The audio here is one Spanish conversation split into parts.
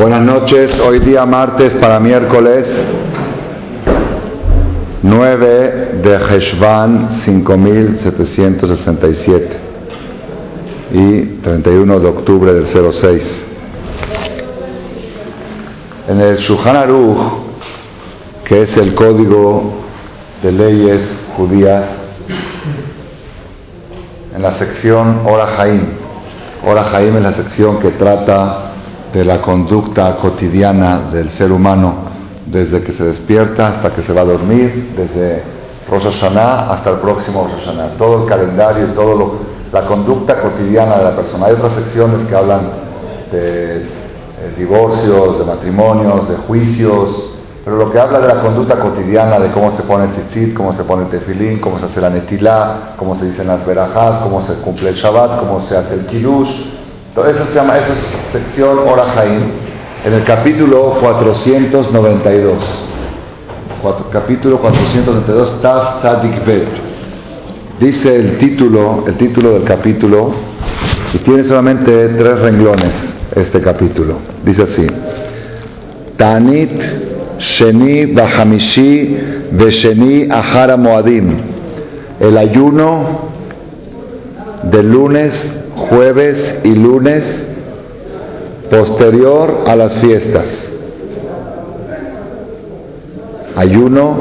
Buenas noches, hoy día martes para miércoles 9 de Heshvan 5767 y 31 de octubre del 06. En el Shulchan Aruch, que es el código de leyes judías, en la sección Ora Jaim, Ora Jaim es la sección que trata de la conducta cotidiana del ser humano desde que se despierta hasta que se va a dormir, desde Rosh Hashanah hasta el próximo Rosh Hashanah. Todo el calendario todo la conducta cotidiana de la persona. Hay otras secciones que hablan de, eh, divorcios, de matrimonios, de juicios, pero lo que habla de la conducta cotidiana, de cómo se pone el tzitzit, cómo se pone el tefilín, cómo se hace la netilá, cómo se dicen las verajás, cómo se cumple el Shabbat, cómo se hace el kilush, entonces, se llama, esa sección Ora en el capítulo 492. capítulo 492, Taf Tzadik Bet. Dice el título, el título del capítulo, y tiene solamente tres renglones este capítulo. Dice así: Tanit Sheni Bahamishi Besheni Ahara Moadim. El ayuno del lunes jueves y lunes posterior a las fiestas. Ayuno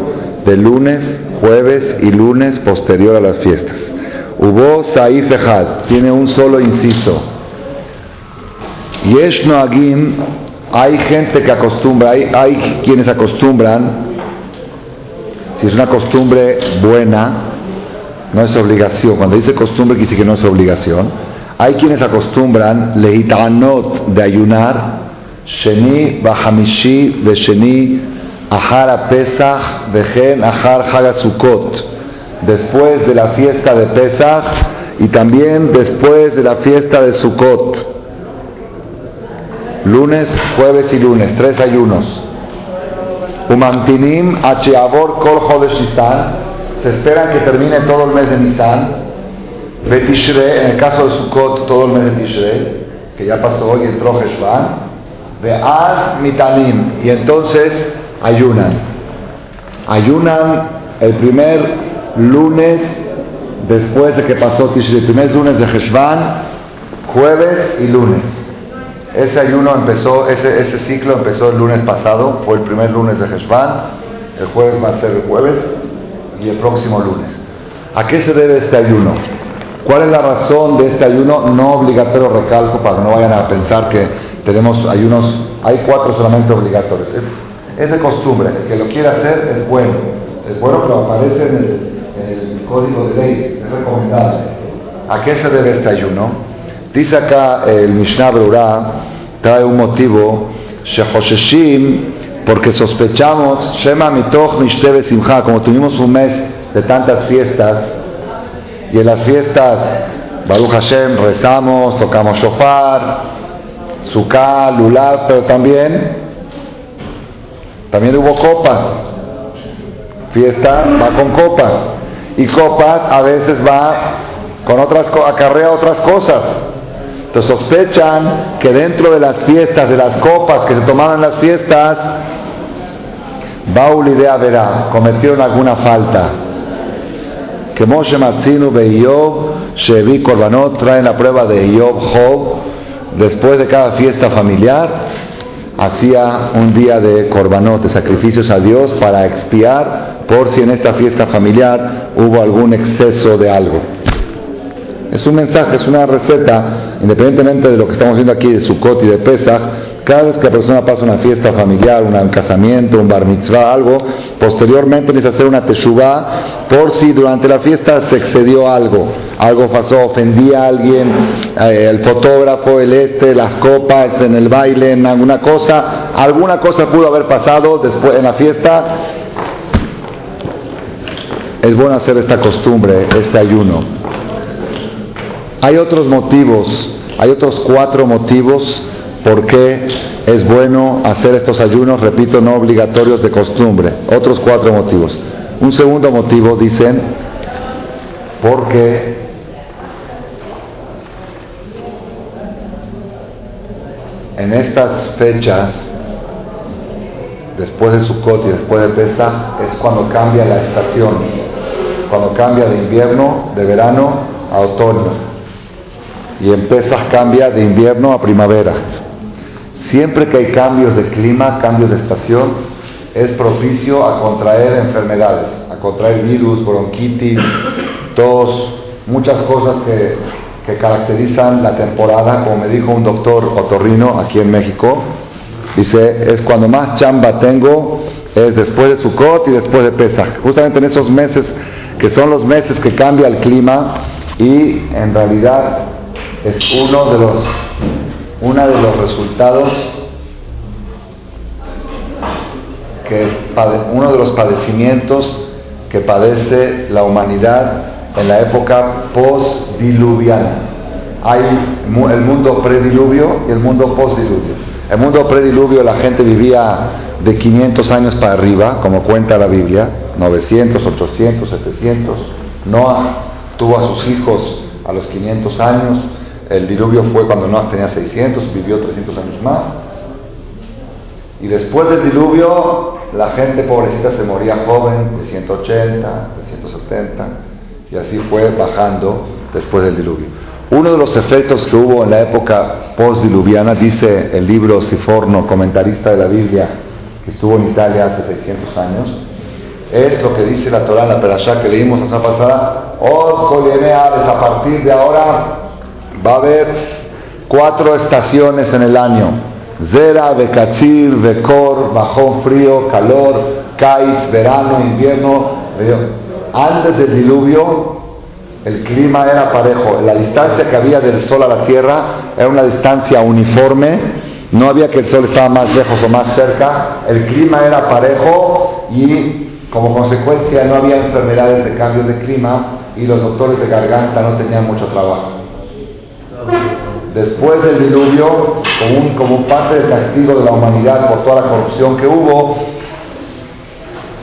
de lunes, jueves y lunes posterior a las fiestas. Hubo Saif tiene un solo inciso. Yesh Noagim, hay gente que acostumbra, hay, hay quienes acostumbran, si es una costumbre buena, no es obligación. Cuando dice costumbre, quiere decir que no es obligación hay quienes acostumbran leitanot de ayunar, sheni bahamishi de sheni ahara pesach vejen ahar hagasukot, después de la fiesta de Pesach y también después de la fiesta de Sukkot. Lunes, jueves y lunes, tres ayunos. Umantinim acheavor kol se esperan que termine todo el mes de Nisan Betishrei, en el caso de Sukkot, todo el mes de Tishrei, que ya pasó hoy, entró Heshvan. Ve'az mitanim, y entonces ayunan. Ayunan el primer lunes después de que pasó Tishrei, el primer lunes de Heshvan, jueves y lunes. Ese ayuno empezó, ese, ese ciclo empezó el lunes pasado, fue el primer lunes de Heshvan, el jueves va a ser el jueves y el próximo lunes. ¿A qué se debe este ayuno? ¿Cuál es la razón de este ayuno no obligatorio? Recalco para que no vayan a pensar que tenemos ayunos, hay cuatro solamente obligatorios. Es, de costumbre, el que lo quiera hacer es bueno. Es bueno, pero aparece en el, código de ley, es recomendable. ¿A qué se debe este ayuno? Dice acá el Mishnah Brura, trae un motivo, Shehosheshim, porque sospechamos, Shema mitoch mishtebe simcha, como tuvimos un mes de tantas fiestas, y en las fiestas, Baruch Hashem, rezamos, tocamos shofar, sukkah, lulav, pero también, también hubo copas. Fiesta va con copas. Y copas a veces va con otras, acarrea otras cosas. Entonces sospechan que dentro de las fiestas, de las copas que se tomaban en las fiestas, Baul idea verá, cometieron alguna falta que Moshe Matzinu Beiyov, Shevi Korbanot, traen la prueba de Eyob Job, después de cada fiesta familiar, hacía un día de Korbanot, de sacrificios a Dios, para expiar por si en esta fiesta familiar hubo algún exceso de algo. Es un mensaje, es una receta, independientemente de lo que estamos viendo aquí de Sukkot y de Pesach, cada vez que la persona pasa una fiesta familiar, un casamiento, un bar mitzvah, algo, posteriormente necesita hacer una teshuvah por si durante la fiesta se excedió algo, algo pasó, ofendía a alguien, eh, el fotógrafo, el este, las copas en el baile, en alguna cosa, alguna cosa pudo haber pasado después en la fiesta. Es bueno hacer esta costumbre, este ayuno. Hay otros motivos, hay otros cuatro motivos por qué es bueno hacer estos ayunos, repito, no obligatorios de costumbre. Otros cuatro motivos. Un segundo motivo, dicen, porque en estas fechas, después de Sukkot y después de Pesach, es cuando cambia la estación, cuando cambia de invierno, de verano a otoño. Y en Pesach cambia de invierno a primavera. Siempre que hay cambios de clima, cambios de estación, es propicio a contraer enfermedades, a contraer virus, bronquitis, tos, muchas cosas que, que caracterizan la temporada, como me dijo un doctor otorrino aquí en México, dice, es cuando más chamba tengo, es después de Sukkot y después de Pesach, justamente en esos meses que son los meses que cambia el clima y en realidad es uno de los uno de los resultados que uno de los padecimientos que padece la humanidad en la época post-diluviana. Hay el mundo prediluvio y el mundo post-diluvio. El mundo prediluvio la gente vivía de 500 años para arriba, como cuenta la Biblia, 900, 800, 700. Noah tuvo a sus hijos a los 500 años, el diluvio fue cuando Noah tenía 600, vivió 300 años más. Y después del diluvio, la gente pobrecita se moría joven, de 180, de 170, y así fue bajando después del diluvio. Uno de los efectos que hubo en la época postdiluviana, dice el libro Siforno, comentarista de la Biblia, que estuvo en Italia hace 600 años, es lo que dice la Torah en la Perashá que leímos la semana pasada, a partir de ahora va a haber cuatro estaciones en el año. Zera, Bekachir, Bekor, bajón frío, calor, Kais, verano, invierno. Antes del diluvio, el clima era parejo. La distancia que había del sol a la tierra era una distancia uniforme. No había que el sol estaba más lejos o más cerca. El clima era parejo y como consecuencia no había enfermedades de cambio de clima y los doctores de garganta no tenían mucho trabajo después del diluvio, como, como parte del castigo de la humanidad por toda la corrupción que hubo,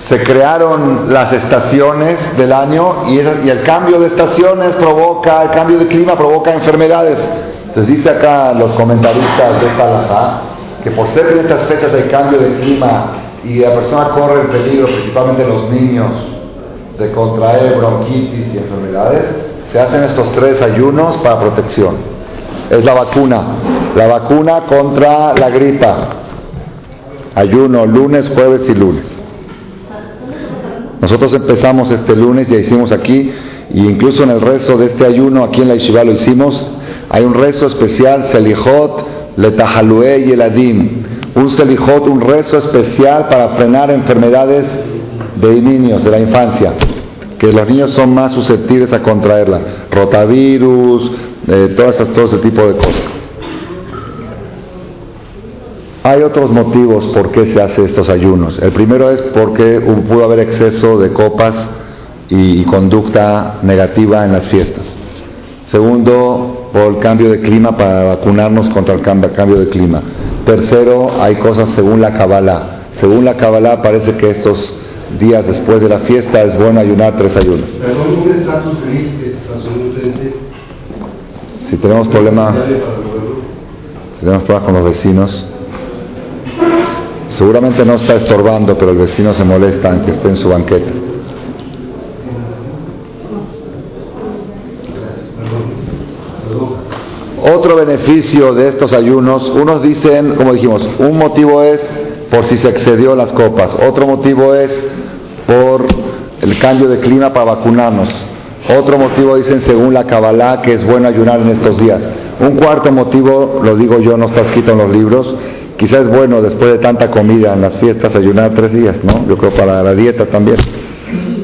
se crearon las estaciones del año y, y, el cambio de estaciones provoca, el cambio de clima provoca enfermedades. Entonces dice acá los comentaristas de esta que por ser en estas fechas hay cambio de clima y la persona corre el peligro, principalmente los niños, de contraer bronquitis y enfermedades, se hacen estos tres ayunos para protección es la vacuna. La vacuna contra la gripa. Ayuno lunes, jueves y lunes. Nosotros empezamos este lunes, ya hicimos aquí, e incluso en el rezo de este ayuno, aquí en la Yeshiva lo hicimos, hay un rezo especial, Selijot, Letahalue y Eladim. Un Selijot, un rezo especial para frenar enfermedades de niños, de la infancia, que los niños son más susceptibles a contraerla. Rotavirus, todas todo ese tipo de cosas. Hay otros motivos por qué se hace estos ayunos. El primero es porque pudo haber exceso de copas y conducta negativa en las fiestas. Segundo, por el cambio de clima para vacunarnos contra el cambio de clima. Tercero, hay cosas según la Kabbalah. Según la Kabbalah parece que estos días después de la fiesta es bueno ayunar tres ayunos. Si tenemos problema, si tenemos problemas con los vecinos, seguramente no está estorbando, pero el vecino se molesta aunque esté en su banqueta. Otro beneficio de estos ayunos, unos dicen, como dijimos, un motivo es por si se excedió las copas, otro motivo es por el cambio de clima para vacunarnos. Otro motivo dicen según la Kabbalah que es bueno ayunar en estos días. Un cuarto motivo, lo digo yo, no está escrito en los libros, quizás es bueno después de tanta comida en las fiestas ayunar tres días, ¿no? Yo creo para la dieta también.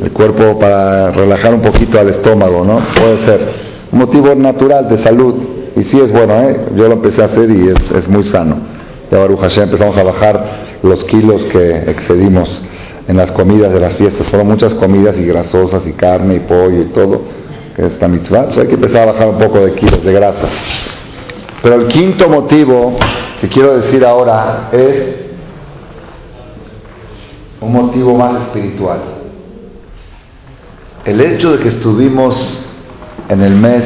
El cuerpo para relajar un poquito al estómago, ¿no? Puede ser. Un motivo natural de salud. Y sí es bueno, ¿eh? Yo lo empecé a hacer y es, es muy sano. Ya Baruch Hashem empezamos a bajar los kilos que excedimos en las comidas de las fiestas. Fueron muchas comidas y grasosas y carne y pollo y todo, que es la mitzvah. hay que empezar a bajar un poco de kilos de grasa. Pero el quinto motivo que quiero decir ahora es un motivo más espiritual. El hecho de que estuvimos en el mes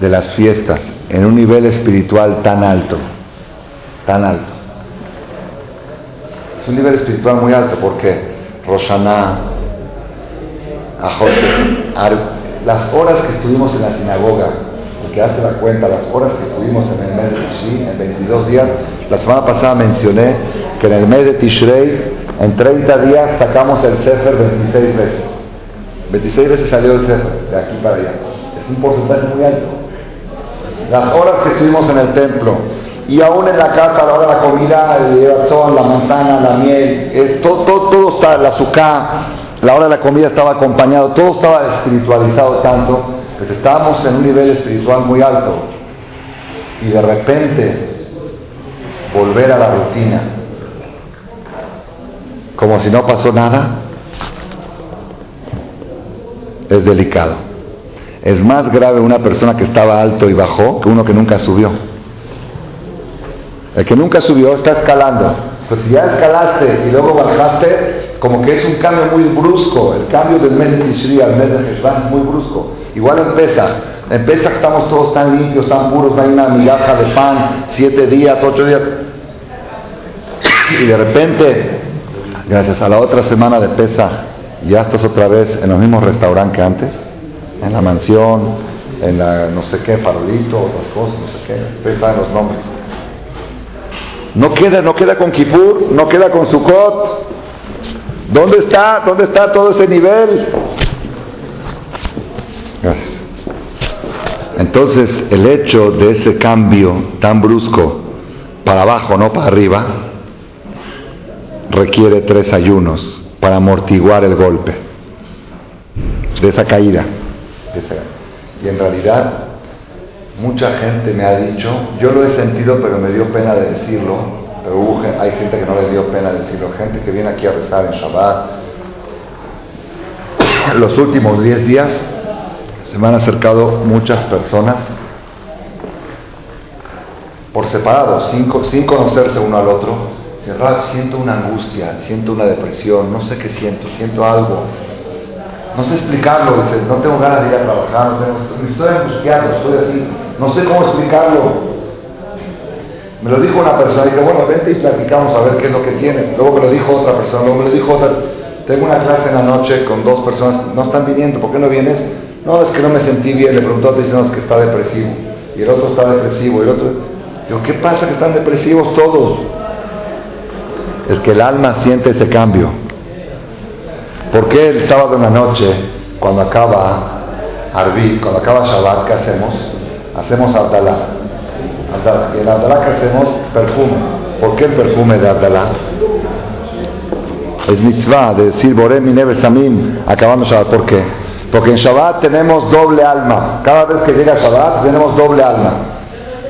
de las fiestas en un nivel espiritual tan alto, tan alto. Es un nivel espiritual muy alto porque Roshaná, las horas que estuvimos en la sinagoga, el que hace la cuenta, las horas que estuvimos en el mes de Tishrei, en 22 días, la semana pasada mencioné que en el mes de Tishrei, en 30 días sacamos el Sefer 26 veces. 26 veces salió el Sefer, de aquí para allá. Es un porcentaje muy alto. Las horas que estuvimos en el templo, y aún en la casa, la hora de la comida, el ratón, la manzana, la miel, todo, todo, todo está, el azúcar, la hora de la comida estaba acompañado, todo estaba espiritualizado tanto, que estábamos en un nivel espiritual muy alto. Y de repente, volver a la rutina, como si no pasó nada, es delicado. Es más grave una persona que estaba alto y bajó que uno que nunca subió. El que nunca subió está escalando. Pues si ya escalaste y luego bajaste, como que es un cambio muy brusco. El cambio del mes de Tishri al mes de Heshvan es muy brusco. Igual empieza. Empieza que estamos todos tan limpios, tan puros, no hay una migaja de pan, siete días, ocho días. Y de repente, gracias a la otra semana de pesa, ya estás otra vez en los mismos restaurantes que antes, en la mansión, en la no sé qué, farolito, otras cosas, no sé qué, ustedes saben los nombres. No queda, no queda con Kipur, no queda con Sukkot. ¿Dónde está? ¿Dónde está todo ese nivel? Gracias. Entonces, el hecho de ese cambio tan brusco para abajo, no para arriba, requiere tres ayunos para amortiguar el golpe de esa caída. Y en realidad, Mucha gente me ha dicho, yo lo he sentido pero me dio pena de decirlo, pero hay gente que no le dio pena decirlo, gente que viene aquí a rezar en Shabbat. Los últimos 10 días se me han acercado muchas personas por separado, sin, conocerse uno al otro. Siento una angustia, siento una depresión, no sé qué siento, siento algo. No sé explicarlo, no tengo ganas de ir a trabajar, no estoy angustiado, estoy así. No sé cómo explicarlo. Me lo dijo una persona, dije, bueno, vente y platicamos a ver qué es lo que tienes. Luego me lo dijo otra persona, luego me lo dijo otra. Tengo una clase en la noche con dos personas, no están viniendo, ¿por qué no vienes? No, es que no me sentí bien, le preguntó a otro diciendo que está depresivo. Y el otro está depresivo, y el otro... Digo, ¿qué pasa que están depresivos todos? Es que el alma siente ese cambio. ¿Por qué el sábado en la noche, cuando acaba Arbi, cuando acaba Shabbat, ¿qué hacemos? Hacemos Abdalá. Y en Abdalá que hacemos perfume. ¿Por qué el perfume de Abdalá? Es mitzvah de decir Boré mi Samim acabando Shabbat. ¿Por qué? Porque en Shabbat tenemos doble alma. Cada vez que llega Shabbat tenemos doble alma.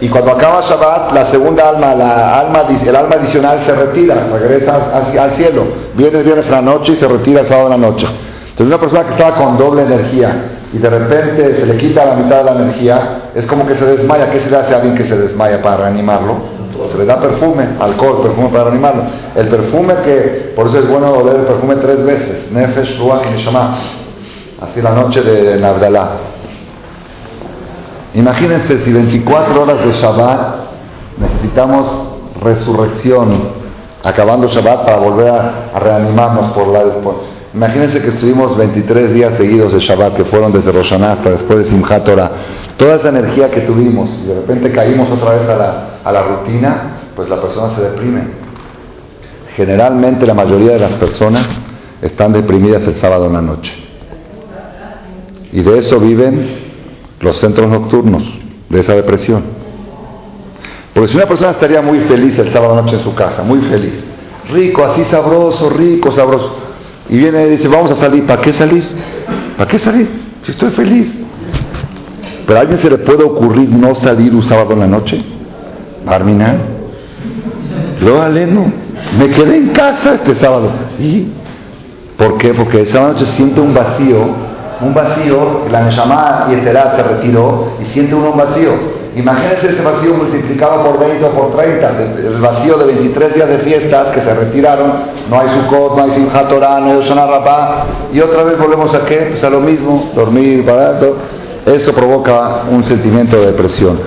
Y cuando acaba Shabbat, la segunda alma, la alma, el alma adicional se retira, regresa al cielo. Viene el viernes la noche y se retira el sábado la noche. Entonces una persona que estaba con doble energía, y de repente se le quita la mitad de la energía, es como que se desmaya. ¿Qué se le hace a alguien que se desmaya para reanimarlo? Se le da perfume, alcohol, perfume para reanimarlo. El perfume que, por eso es bueno oler el perfume tres veces, Nefesh, Ruach y. Así la noche de Nabdalá. Imagínense si 24 horas de Shabbat necesitamos resurrección, acabando Shabbat para volver a, reanimarnos por la después. Imagínense que estuvimos 23 días seguidos de Shabbat, que fueron desde Roshaná hasta después de Simchat Torah. Toda esa energía que tuvimos y de repente caímos otra vez a la, a la rutina, pues la persona se deprime. Generalmente la mayoría de las personas están deprimidas el sábado en la noche. Y de eso viven los centros nocturnos, de esa depresión. Porque si una persona estaría muy feliz el sábado noche en su casa, muy feliz, rico, así sabroso, rico, sabroso, y viene y dice, vamos a salir. ¿Para qué salir? ¿Para qué salir? Si estoy feliz. ¿Pero a alguien se le puede ocurrir no salir un sábado en la noche? Barminan. Lo aleno. Me quedé en casa este sábado. ¿Y? ¿Por qué? Porque esa noche siente un vacío un vacío, la Neshama y se retiró y siente uno un vacío. Imagínense ese vacío multiplicado por 20 o por 30, el vacío de 23 días de fiestas que se retiraron, no hay Sukkot, no hay Simchat Torah, no hay Rabá, y otra vez volvemos a qué? Pues a lo mismo, dormir, barato. Eso provoca un sentimiento de depresión.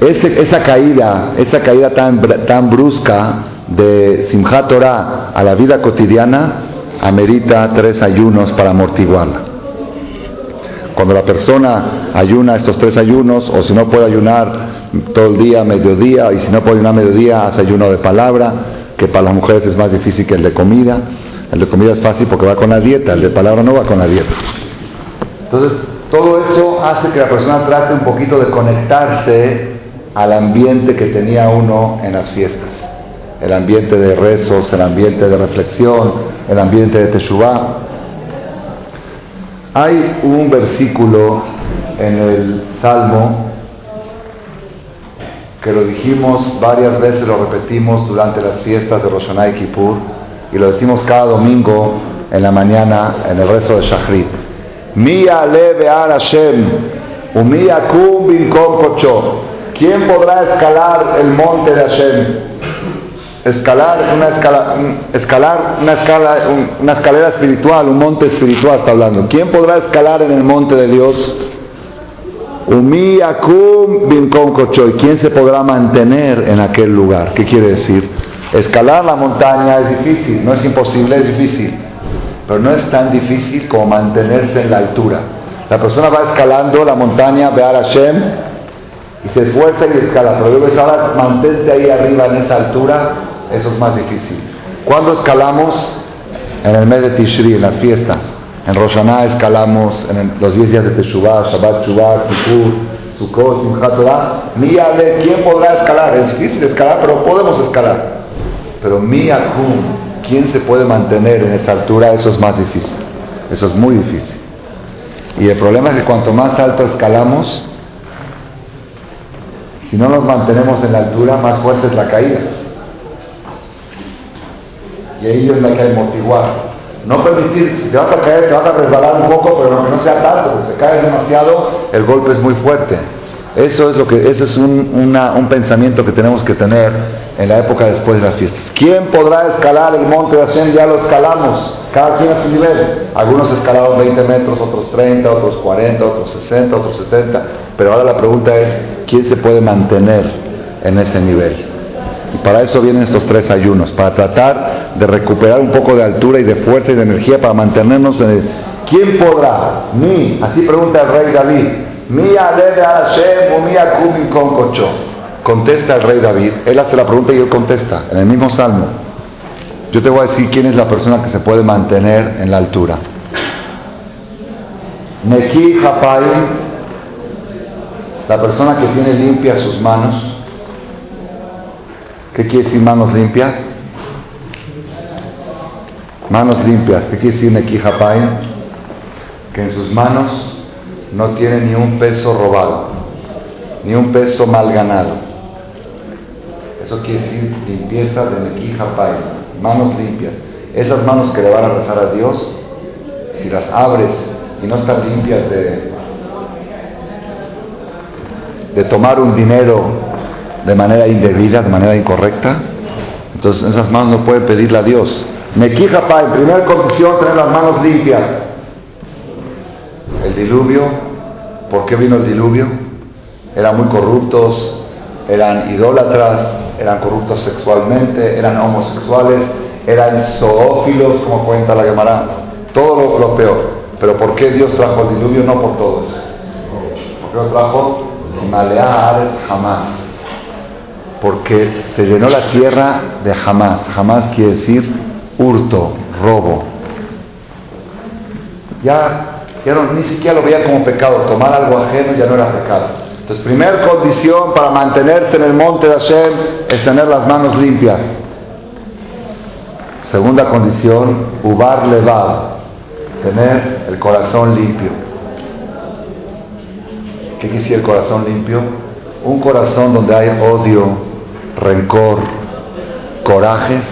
esa caída, esa caída tan, tan brusca de Simchat Torah a la vida cotidiana amerita tres ayunos para amortiguarla. Cuando la persona ayuna estos tres ayunos, o si no puede ayunar todo el día, mediodía, y si no puede ayunar mediodía, hace ayuno de palabra, que para las mujeres es más difícil que el de comida. El de comida es fácil porque va con la dieta, el de palabra no va con la dieta. Entonces, todo eso hace que la persona trate un poquito de conectarse al ambiente que tenía uno en las fiestas. El ambiente de rezos, el ambiente de reflexión, el ambiente de Teshuvah. Hay un versículo en el Salmo que lo dijimos varias veces, lo repetimos durante las fiestas de Rosh y Kippur, y lo decimos cada domingo en la mañana en el rezo de Shachrit. Hashem, ¿Quién podrá escalar el monte de Hashem? Escalar una escala, escalar una escala, una escalera espiritual, un monte espiritual está hablando. ¿Quién podrá escalar en el monte de Dios? ¿Quién se podrá mantener en aquel lugar? ¿Qué quiere decir? Escalar la montaña es difícil, no es imposible, es difícil. Pero no es tan difícil como mantenerse en la altura. La persona va escalando la montaña, ve a Hashem, y se esfuerza y escala. Pero yo ahora mantente ahí arriba en esa altura, eso es más difícil. ¿Cuándo escalamos? En el mes de Tishri, en las fiestas. En Roshaná escalamos en los 10 días de Teshuvah, Shabbat Shuvah, Kippur, Sukkot, Simchat Torah. ¿quién podrá escalar? Es difícil escalar, pero podemos escalar. Pero Miyakum, ¿quién se puede mantener en esa altura? Eso es más difícil. Eso es muy difícil. Y el problema es que cuanto más alto escalamos, si no nos mantenemos en la altura, más fuerte es la caída. Y es la que amortiguar. No permitir, te vas a caer, te vas a resbalar un poco, pero que no sea tanto, porque si caes demasiado, el golpe es muy fuerte. Eso es lo que, ese es un, un pensamiento que tenemos que tener en la época después de las fiestas. ¿Quién podrá escalar el monte de Hashem? Ya lo escalamos, cada quien a su nivel. Algunos escalaron 20 metros, otros 30, otros 40, otros 60, otros 70. Pero ahora la pregunta es, ¿quién se puede mantener en ese nivel? Para eso vienen estos tres ayunos, para tratar de recuperar un poco de altura y de fuerza y de energía para mantenernos en el... ¿Quién podrá? Mi, así pregunta el rey David. Mi Hashem con. Contesta el rey David. Él hace la pregunta y él contesta en el mismo salmo. Yo te voy a decir quién es la persona que se puede mantener en la altura. Neki Japayim, la persona que tiene limpias sus manos ¿Qué quiere decir manos limpias? Manos limpias. ¿Qué quiere decir Nekijapai? Que en sus manos no tiene ni un peso robado, ni un peso mal ganado. Eso quiere decir limpieza de Nekijapai. Manos limpias. Esas manos que le van a rezar a Dios, si las abres y no están limpias de, de tomar un dinero de manera indebida, de manera incorrecta, entonces en esas manos no puede pedirle a Dios. Me quija para en primera condición tener las manos limpias. El diluvio, ¿por qué vino el diluvio? Eran muy corruptos, eran idólatras, eran corruptos sexualmente, eran homosexuales, eran zoófilos, como cuenta la Gemara, todo lo, peor. Pero ¿por qué Dios trajo el diluvio? No por todo eso. ¿Por qué lo trajo? Maleares jamás porque se llenó la tierra de jamás. Jamás quiere decir hurto, robo. Ya, ni siquiera lo veía como pecado. Tomar algo ajeno ya no era pecado. Entonces, primera condición para mantenerse en el monte de Hashem es tener las manos limpias. Segunda condición, ubar levad, tener el corazón limpio. ¿Qué quisiera el corazón limpio? Un corazón donde hay odio, rencor, corajes,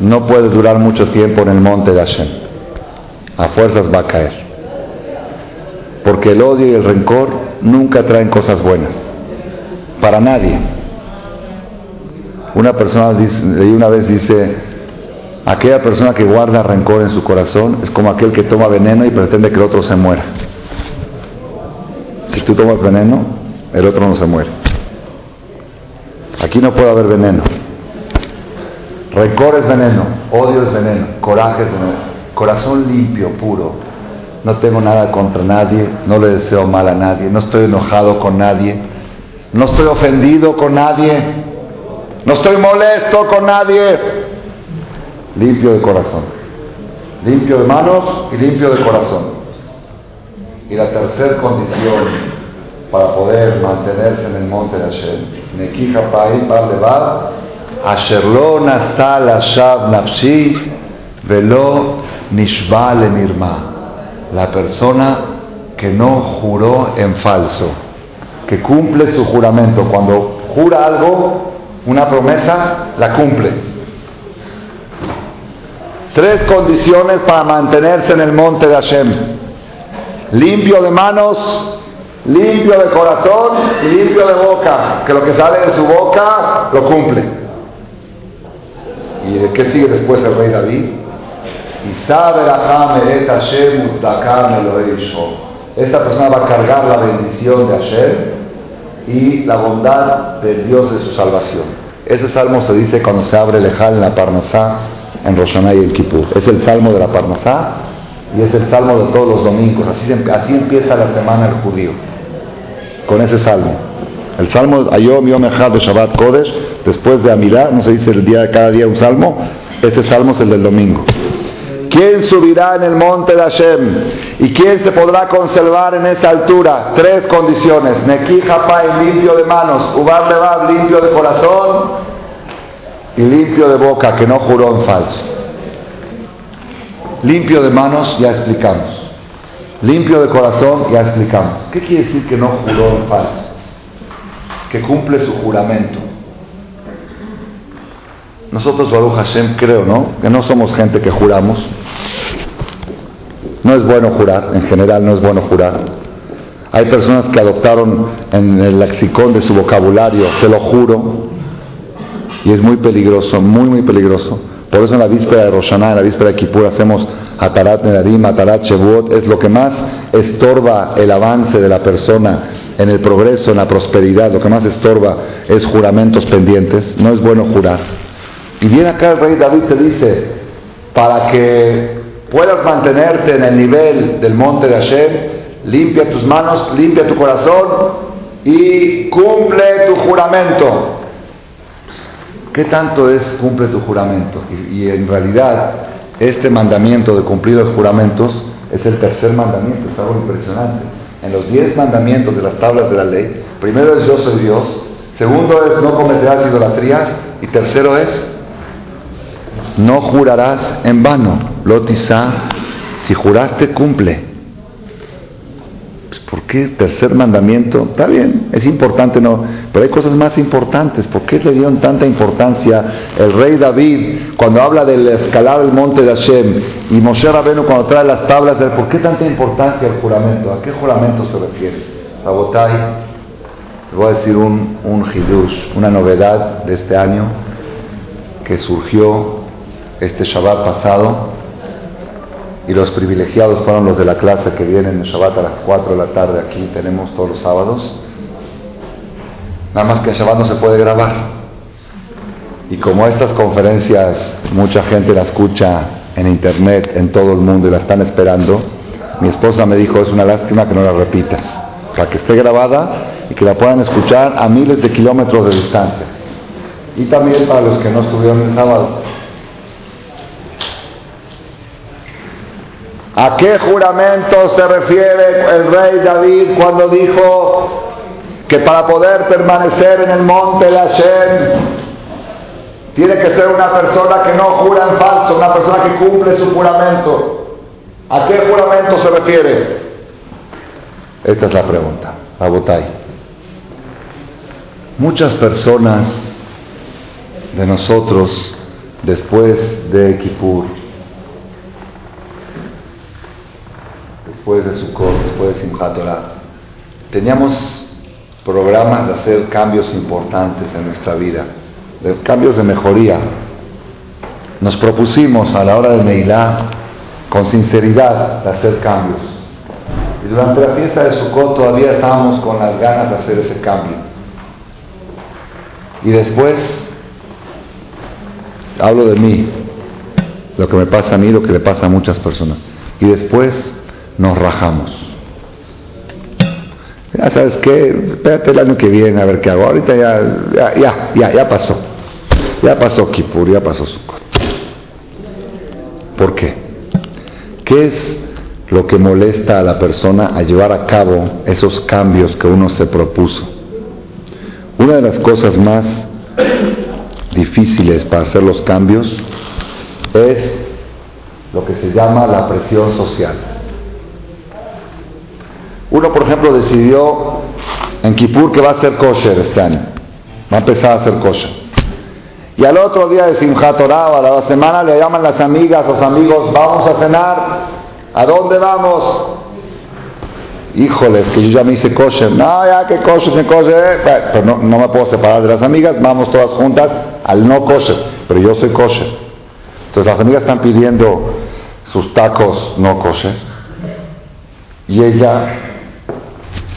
no puede durar mucho tiempo en el monte de Hashem. A fuerzas va a caer. Porque el odio y el rencor nunca traen cosas buenas. Para nadie. Una persona dice, una vez dice, aquella persona que guarda rencor en su corazón es como aquel que toma veneno y pretende que el otro se muera. Si tú tomas veneno, el otro no se muere. Aquí no puede haber veneno. Rencor es veneno, odio es veneno, coraje es veneno. Corazón limpio, puro. No tengo nada contra nadie, no le deseo mal a nadie, no estoy enojado con nadie, no estoy ofendido con nadie, no estoy molesto con nadie. Limpio de corazón, limpio de manos y limpio de corazón. Y la tercera condición para poder mantenerse en el monte de Hashem, Nekija Pai Par Asherlo Nastal Ashav Nafshi, Velo Nishba Mirma. La persona que no juró en falso, que cumple su juramento. Cuando jura algo, una promesa, la cumple. Tres condiciones para mantenerse en el monte de Hashem limpio de manos, limpio de corazón y limpio de boca, que lo que sale de su boca lo cumple. ¿Y de qué sigue después el rey David? Esta persona va a cargar la bendición de Hashem y la bondad del Dios de su salvación. Ese salmo se dice cuando se abre el Ejal en la Parnasá, en Roshaná y el Kippur. Es el salmo de la Parnasá y es el salmo de todos los domingos. Así, así empieza la semana el judío, con ese salmo. El salmo Ayom Yom Echad de Shabbat Kodesh, después de Amirá, no se dice el día, cada día un salmo, este salmo es el del domingo. ¿Quién subirá en el monte de Hashem? ¿Y quién se podrá conservar en esa altura? Tres condiciones. Neki Japai, limpio de manos. Ubar Levad, limpio de corazón. Y limpio de boca, que no juró en falso. Limpio de manos, ya explicamos. Limpio de corazón, ya explicamos. ¿Qué quiere decir que no juró en falso? Que cumple su juramento. Nosotros, Baruch Hashem, creo, ¿no? Que no somos gente que juramos. No es bueno jurar, en general no es bueno jurar. Hay personas que adoptaron en el lexicón de su vocabulario, te lo juro, y es muy peligroso, muy, muy peligroso. Por eso en la víspera de Roshaná, en la víspera de Kippur, hacemos Atarat Nedarim, Atarat Shevuot. Es lo que más estorba el avance de la persona en el progreso, en la prosperidad. Lo que más estorba es juramentos pendientes. No es bueno jurar. Y viene acá el rey David te dice, para que puedas mantenerte en el nivel del monte de Hashem, limpia tus manos, limpia tu corazón y cumple tu juramento. ¿Qué tanto es cumple tu juramento? Y, en realidad, este mandamiento de cumplir los juramentos es el tercer mandamiento, es algo impresionante. En los diez mandamientos de las tablas de la ley, primero es yo soy Dios, segundo es no cometerás idolatrías y tercero es no jurarás en vano. Lotizá, si juraste, cumple. ¿Por qué tercer mandamiento? Está bien, es importante, no, pero hay cosas más importantes. ¿Por qué le dieron tanta importancia el rey David cuando habla del escalar el monte de Hashem y Moshe Rabenu cuando trae las tablas? De, ¿Por qué tanta importancia el juramento? ¿A qué juramento se refiere? Rabotai, le voy a decir un, un hidush, una novedad de este año que surgió este Shabbat pasado y los privilegiados fueron los de la clase que vienen en Shabbat a las 4 de la tarde aquí, tenemos todos los sábados. Nada más que el Shabbat no se puede grabar. Y como estas conferencias mucha gente la escucha en internet, en todo el mundo y la están esperando, mi esposa me dijo, es una lástima que no la repitas, para que esté grabada y que la puedan escuchar a miles de kilómetros de distancia. Y también para los que no estuvieron el sábado. ¿A qué juramento se refiere el rey David cuando dijo que para poder permanecer en el monte de Hashem tiene que ser una persona que no jura en falso, una persona que cumple su juramento? ¿A qué juramento se refiere? Esta es la pregunta, Abotay. Muchas personas de nosotros después de Kippur después de Sukkot, después de Simchat teníamos programas de hacer cambios importantes en nuestra vida, de cambios de mejoría. Nos propusimos a la hora de Neilá, con sinceridad, de hacer cambios. Y durante la fiesta de Sukkot todavía estábamos con las ganas de hacer ese cambio. Y después, hablo de mí, lo que me pasa a mí, lo que le pasa a muchas personas. Y después nos rajamos. Ya sabes qué, espérate el año que viene a ver qué hago. Ahorita ya, ya, ya, ya, pasó. Ya pasó Kipur, ya pasó Sukkot. ¿Por qué? ¿Qué es lo que molesta a la persona a llevar a cabo esos cambios que uno se propuso? Una de las cosas más difíciles para hacer los cambios es lo que se llama la presión social. Uno, por ejemplo, decidió en Kippur que va a ser kosher este año. Va a empezar a hacer kosher. Y al otro día de Simchat a la semana, le llaman las amigas, los amigos, vamos a cenar. ¿A dónde vamos? Híjole, que yo ya me hice kosher. No, ya que kosher, que kosher. Pero no, no me puedo separar de las amigas, vamos todas juntas al no kosher. Pero yo soy kosher. Entonces las amigas están pidiendo sus tacos no kosher. Y ella,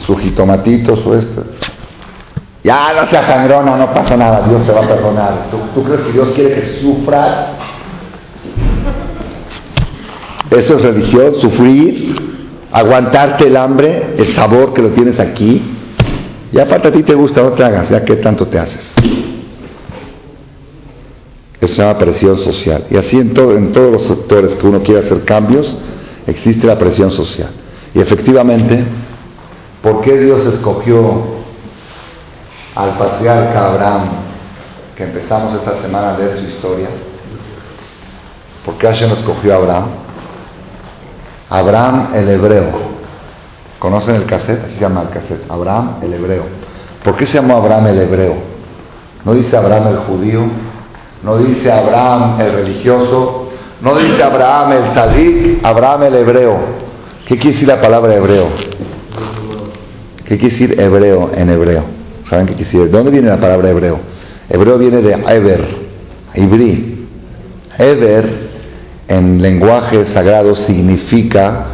su jitomatito, su esto. Ya no seas sangrona, no pasa nada, Dios te va a perdonar. ¿Tú, crees que Dios quiere que sufras? Eso es religión, sufrir, aguantarte el hambre, el sabor que lo tienes aquí. Ya falta a ti te gusta, no te hagas, ya que tanto te haces. Eso se llama presión social. Y así en, todo, en todos los sectores que uno quiere hacer cambios, existe la presión social. Y efectivamente, ¿por qué Dios escogió al patriarca Abraham, que empezamos esta semana a leer su historia? ¿Por qué Hashem escogió a Abraham? Abraham el hebreo. ¿Conocen el cassette? Así se llama el cassette. Abraham el hebreo. ¿Por qué se llamó Abraham el hebreo? No dice Abraham el judío, no dice Abraham el religioso, no dice Abraham el tzadik, Abraham el hebreo. ¿Qué quiere decir la palabra hebreo? ¿Qué quiere decir hebreo en hebreo? ¿Saben qué quiere decir? ¿De dónde viene la palabra hebreo? Hebreo viene de Eber, Ibrí. Eber en lenguaje sagrado significa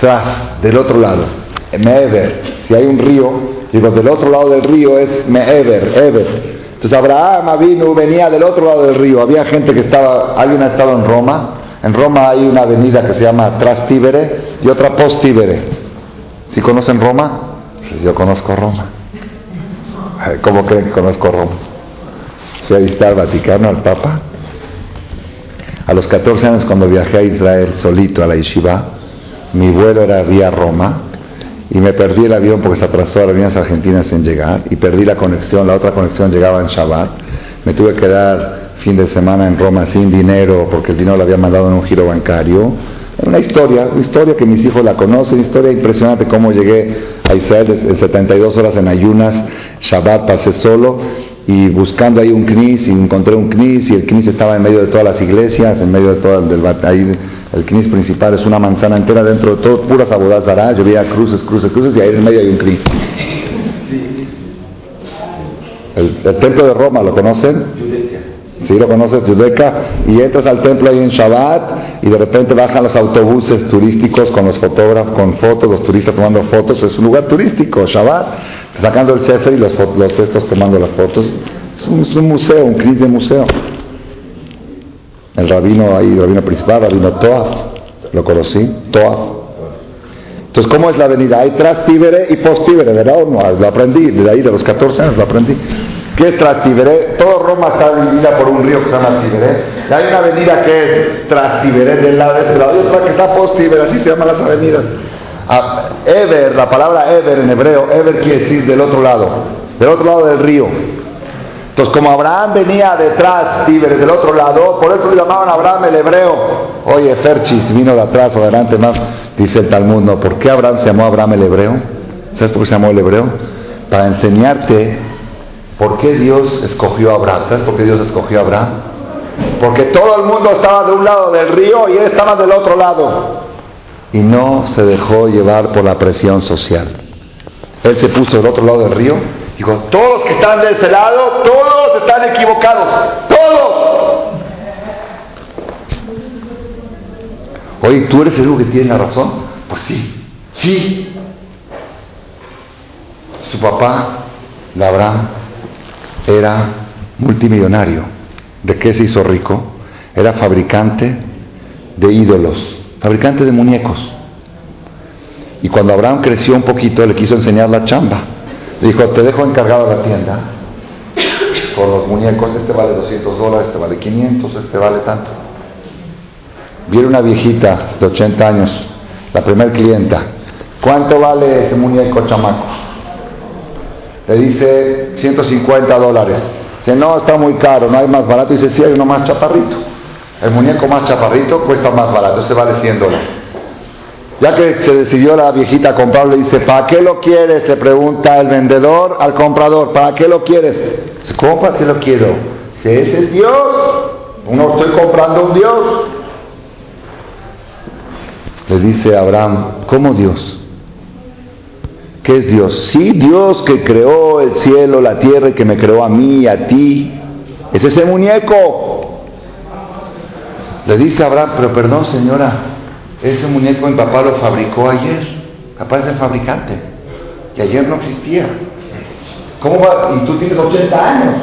tras, del otro lado. Me'ever. Si hay un río, digo, del otro lado del río es Me'ever, Eber. Entonces Abraham vino, venía del otro lado del río. Había gente que estaba, alguien ha estado en Roma. En Roma hay una avenida que se llama Trastívere y otra Postívere. ¿Sí conocen Roma? Pues yo conozco Roma. ¿Cómo creen que conozco Roma? Fui a visitar al Vaticano, al Papa. A los 14 años cuando viajé a Israel solito a la Yeshiva, mi vuelo era vía Roma y me perdí el avión porque se atrasó las líneas argentinas en llegar y perdí la conexión, la otra conexión llegaba en Shabbat. Me tuve que quedar fin de semana en Roma sin dinero porque el dinero lo había mandado en un giro bancario. Una historia, una historia que mis hijos la conocen, una historia impresionante cómo llegué a Israel en 72 horas en ayunas, Shabbat pasé solo y buscando ahí un knis y encontré un knis y el knis estaba en medio de todas las iglesias, en medio de todo el, ahí el knis principal es una manzana entera dentro de todo, puras abodazará. Yo veía cruces, cruces, cruces y ahí en medio hay un knis. El, templo de Roma, ¿lo conocen? Sí, lo conoces, Judeca. Y entras al templo ahí en Shabbat y de repente bajan los autobuses turísticos con los fotógrafos, con fotos, los turistas tomando fotos. Es un lugar turístico, Shabbat. Sacando el Sefer y los, los estos tomando las fotos. Es un, museo, un de museo el rabino ahí, el rabino principal, rabino Toaf, lo conocí, Toaf. Entonces, ¿cómo es la avenida? Hay trastíbere y postíbere, ¿verdad no? Lo aprendí, desde ahí, de los 14 años lo aprendí. ¿Qué es trastíbere? Todo Roma está dividida por un río que se llama Tíbere. Y hay una avenida que es trastíbere del lado de este lado y otra que está postíbere, así se llaman las avenidas. Ah, Ever, la palabra Ever en hebreo, Ever quiere decir del otro lado, del otro lado del río. Entonces, como Abraham venía detrás, Tíberes del otro lado, por eso le llamaban Abraham el hebreo. Oye, Ferchis vino de atrás o adelante más, dice el Talmud, ¿no? ¿Por qué Abraham se llamó Abraham el hebreo? ¿Sabes por qué se llamó el hebreo? Para enseñarte por qué Dios escogió a Abraham. ¿Sabes por qué Dios escogió a Abraham? Porque todo el mundo estaba de un lado del río y él estaba del otro lado. Y no se dejó llevar por la presión social. Él se puso del otro lado del río Dijo, todos los que están de ese lado, todos están equivocados. Todos. Oye, ¿tú eres el único que tiene la razón? Pues sí. Sí. Su papá, Abraham, era multimillonario. ¿De qué se hizo rico? Era fabricante de ídolos, fabricante de muñecos. Y cuando Abraham creció un poquito, le quiso enseñar la chamba. Le dijo, te dejo encargado la tienda con los muñecos, este vale 200 dólares, este vale 500, este vale tanto. Viene una viejita de 80 años, la primer clienta. ¿Cuánto vale ese muñeco, chamaco? Le dice 150 dólares. Dice, no, está muy caro, no hay más barato. Dice, sí, hay uno más chaparrito. El muñeco más chaparrito cuesta más barato, ese vale 100 dólares. Ya que se decidió la viejita a comprarlo, le dice, ¿para qué lo quieres? Le pregunta el vendedor al comprador, ¿para qué lo quieres? Dice, ¿cómo para qué lo quiero? Dice, ese es Dios. Uno estoy comprando un Dios. Le dice Abraham, ¿cómo Dios? ¿Qué es Dios? Sí, Dios que creó el cielo, la tierra y que me creó a mí a ti. Es ese muñeco. Le dice Abraham, pero perdón señora, ese muñeco mi papá lo fabricó ayer. Papá es el fabricante. Y ayer no existía. ¿Cómo va? Y tú tienes 80 años.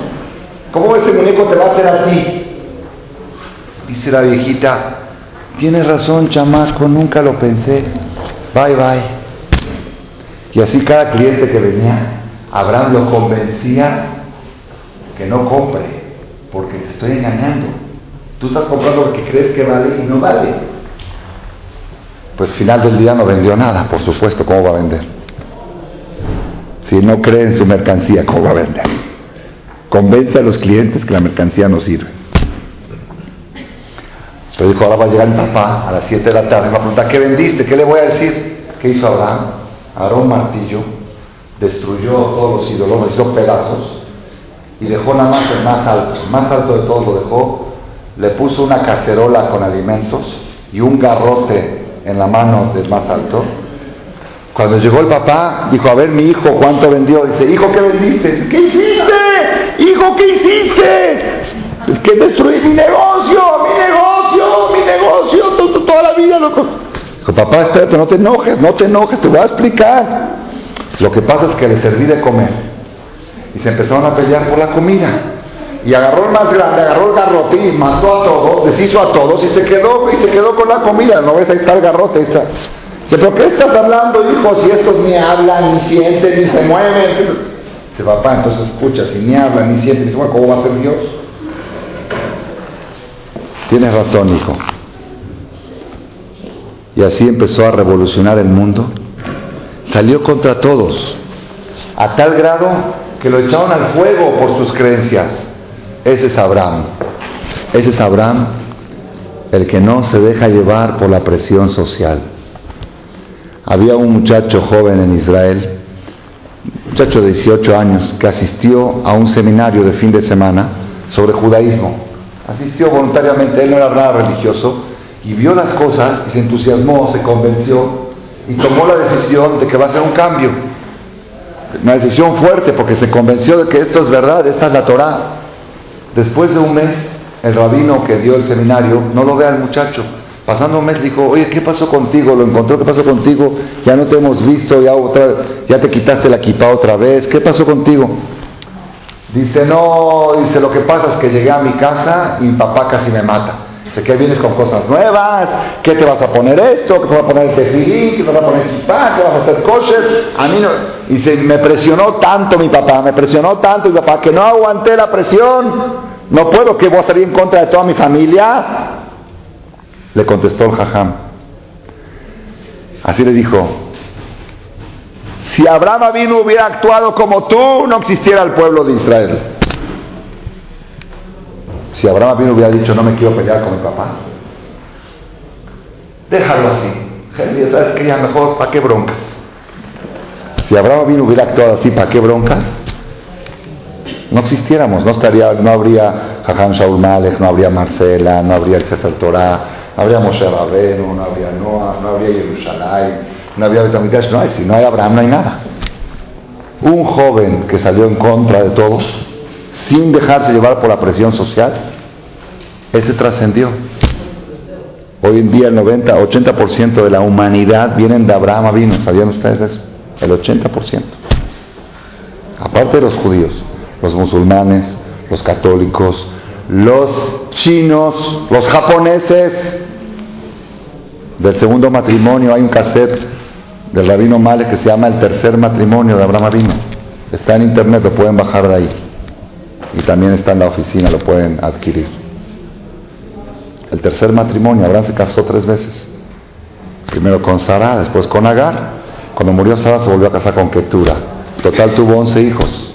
¿Cómo ese muñeco te va a hacer a ti? Dice la viejita, tienes razón, chamaco, nunca lo pensé. Bye, bye. Y así cada cliente que venía, Abraham lo convencía que no compre, porque te estoy engañando. Tú estás comprando lo que crees que vale y no vale. Pues final del día no vendió nada, por supuesto, ¿cómo va a vender? Si no cree en su mercancía, ¿cómo va a vender? Convence a los clientes que la mercancía no sirve. Entonces dijo, ahora va a llegar mi papá a las 7 de la tarde, me va a preguntar, ¿qué vendiste? ¿Qué le voy a decir? ¿Qué hizo Abraham? Agarró un martillo, destruyó todos los ídolos, los hizo pedazos y dejó nada más el más alto. El más alto de todos lo dejó, le puso una cacerola con alimentos y un garrote en la mano del más alto. Cuando llegó el papá, dijo, a ver mi hijo, ¿cuánto vendió? Dice, hijo, ¿qué vendiste? ¿Qué hiciste? Hijo, ¿qué hiciste? Es que destruí mi negocio, mi negocio, mi negocio, toda la vida lo... Dijo, papá, espérate, no te enojes, no te enojes, te voy a explicar. Lo que pasa es que le serví de comer. Y se empezaron a pelear por la comida. Y agarró el más grande, agarró el garrote y mató a todos, deshizo a todos y se quedó, y se quedó con la comida. No ves, ahí está el garrote, ahí está. Dice, ¿pero qué estás hablando, hijo? Si estos ni hablan, ni sienten, ni se mueven. Dice, papá, entonces escucha, si ni hablan, ni sienten, dice, bueno, ¿cómo va a ser Dios? Tienes razón, hijo. Y así empezó a revolucionar el mundo. Salió contra todos, a tal grado que lo echaron al fuego por sus creencias. Ese es Abraham. Ese es Abraham, el que no se deja llevar por la presión social. Había un muchacho joven en Israel, muchacho de 18 años, que asistió a un seminario de fin de semana sobre judaísmo. Asistió voluntariamente, él no era nada religioso, y vio las cosas y se entusiasmó, se convenció y tomó la decisión de que va a ser un cambio. Una decisión fuerte porque se convenció de que esto es verdad, esta es la Torah. Después de un mes, el rabino que dio el seminario no lo ve al muchacho. Pasando un mes dijo, oye, ¿qué pasó contigo? Lo encontró, ¿qué pasó contigo? Ya no te hemos visto, ya, otra, ya te quitaste la equipa otra vez, ¿qué pasó contigo? Dice, no, dice, lo que pasa es que llegué a mi casa y papá casi me mata. Dice, ¿qué vienes con cosas nuevas? ¿Qué te vas a poner esto? ¿Qué te vas a poner tefilín? ¿Qué te vas a poner equipa? ¿Qué vas a hacer kosher? A mí no. Dice, me presionó tanto mi papá, me presionó tanto mi papá, que no aguanté la presión. No puedo, que voy a salir en contra de toda mi familia. Le contestó el jajam. Así le dijo, si Abraham vino hubiera actuado como tú, no existiera el pueblo de Israel. Si Abraham vino hubiera dicho, no me quiero pelear con mi papá. Déjalo así. ¿sabes qué? Ya mejor, ¿para qué broncas? Si Abraham vino hubiera actuado así, ¿para qué broncas? No existiéramos, no estaría, no habría Jajam Shaul Malek, no habría Marcela, no habría el Sefer Torah, no habría Moshe Rabenu, no habría Noah, no habría Jerusalén, no había Betamidash, no hay, si no hay Abraham no hay nada. Un joven que salió en contra de todos, sin dejarse llevar por la presión social, ese trascendió. Hoy en día el 90, 80% de la humanidad vienen de Abraham vino. ¿Sabían ustedes eso? El 80%. Aparte de los judíos, los musulmanes, los católicos, los chinos, los japoneses. Del segundo matrimonio hay un cassette del rabino Male que se llama El tercer matrimonio de Abraham Avino. Está en internet, lo pueden bajar de ahí. Y también está en la oficina, lo pueden adquirir. El tercer matrimonio, Abraham se casó tres veces. Primero con Sara, después con Agar. Cuando murió Sara se volvió a casar con Ketura. Total tuvo 11 hijos.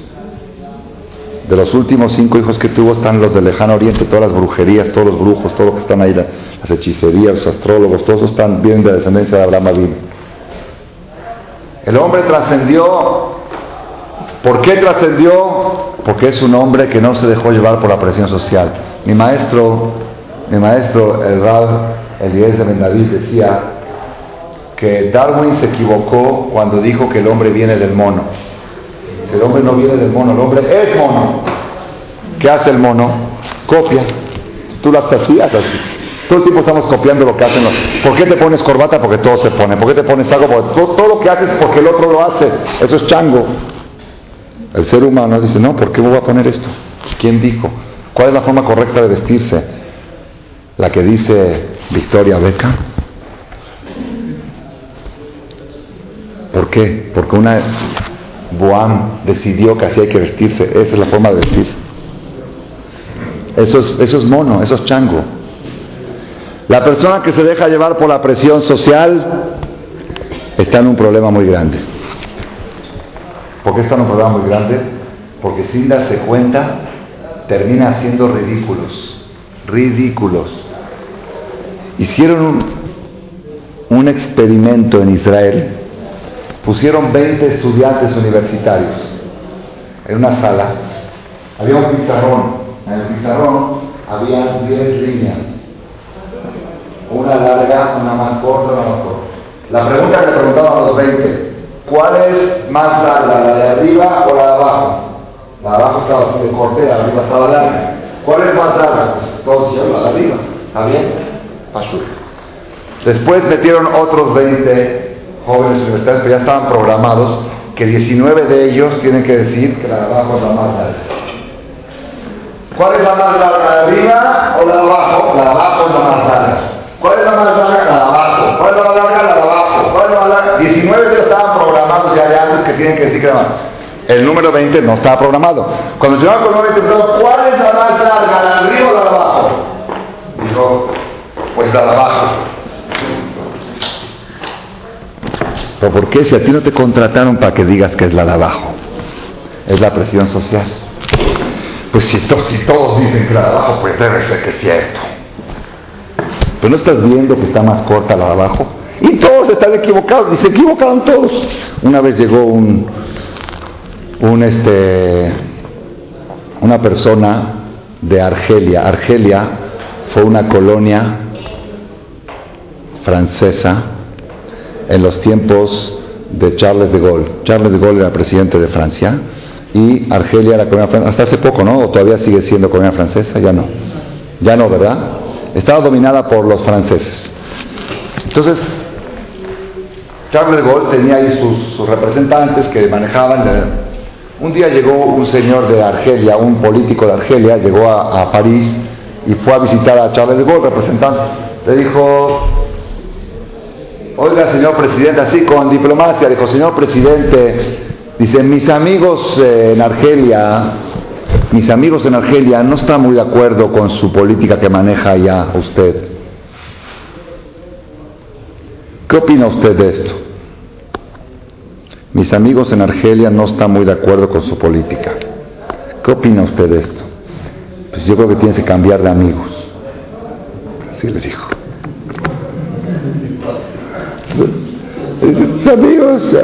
De los últimos cinco hijos que tuvo están los del lejano oriente, todas las brujerías, todos los brujos, todo lo que están ahí, las hechicerías, los astrólogos, todos están bien de descendencia de Abraham Avino. El hombre trascendió. ¿Por qué trascendió? Porque es un hombre que no se dejó llevar por la presión social. Mi maestro, mi maestro, el Rab Eliezer Ben David, decía que Darwin se equivocó cuando dijo que el hombre viene del mono. El hombre no viene del mono, el hombre es mono. ¿Qué hace el mono? Copia. Tú las hacías así. Todo el tiempo estamos copiando lo que hacen los... ¿Por qué te pones corbata? Porque todo se pone. ¿Por qué te pones algo? Todo, lo que haces porque el otro lo hace. Eso es chango. El ser humano dice, no, ¿por qué me voy a poner esto? ¿Quién dijo? ¿Cuál es la forma correcta de vestirse? La que dice Victoria Beca. ¿Por qué? Porque una Boam decidió que así hay que vestirse. Esa es la forma de vestirse. Eso es, eso es mono, eso es chango. La persona que se deja llevar por la presión social está en un problema muy grande. ¿Por qué está en un problema muy grande? Porque sin darse cuenta termina siendo ridículos. Ridículos. Hicieron un, experimento en Israel pusieron 20 estudiantes universitarios en una sala. Había un pizarrón. En el pizarrón había 10 líneas. Una larga, una más corta, una más corta. La pregunta que le preguntaban los 20, ¿cuál es más larga, la de arriba o la de abajo? La de abajo estaba así de corte, la de arriba estaba larga. ¿Cuál es más larga? Pues dijeron la de arriba. ¿Está bien? Pasur. Después metieron otros 20 jóvenes universitarios que ya estaban programados, que 19 de ellos tienen que decir que la de abajo es la más larga. ¿Cuál es la más larga, la de arriba o la de abajo? La de abajo es la más larga. ¿Cuál es la más larga? La de abajo. ¿Cuál es la más larga? La de abajo. ¿Cuál es la más larga? 19 de ellos estaban programados ya de antes que tienen que decir que. El número 20 no estaba programado. Cuando llegaron con el número 20, ¿cuál es la más larga? ¿La de arriba o la de abajo? Dijo, pues la de abajo. ¿Pero por qué si a ti no te contrataron para que digas que es la de abajo? Es la presión social. Pues si, si todos dicen que la de abajo, pues debe ser que es cierto. Pero no estás viendo que está más corta la de abajo. Y todos están equivocados, y se equivocaron todos. Una vez llegó un, un este, una persona de Argelia. Argelia fue una colonia francesa en los tiempos de Charles de Gaulle. Charles de Gaulle era presidente de Francia y Argelia era colonia francesa. Hasta hace poco, ¿no? ¿O todavía sigue siendo colonia francesa? Ya no. Ya no, ¿verdad? Estaba dominada por los franceses. Entonces, Charles de Gaulle tenía ahí sus, representantes que manejaban. Un día llegó un señor de Argelia, un político de Argelia, llegó a, París y fue a visitar a Charles de Gaulle, representante. Le dijo, Oiga, señor presidente, así con diplomacia, dijo, señor presidente, dice, mis amigos en Argelia, mis amigos en Argelia no están muy de acuerdo con su política que maneja ya usted. ¿Qué opina usted de esto? Mis amigos en Argelia no están muy de acuerdo con su política. ¿Qué opina usted de esto? Pues yo creo que tiene que cambiar de amigos. Así le dijo. amigos.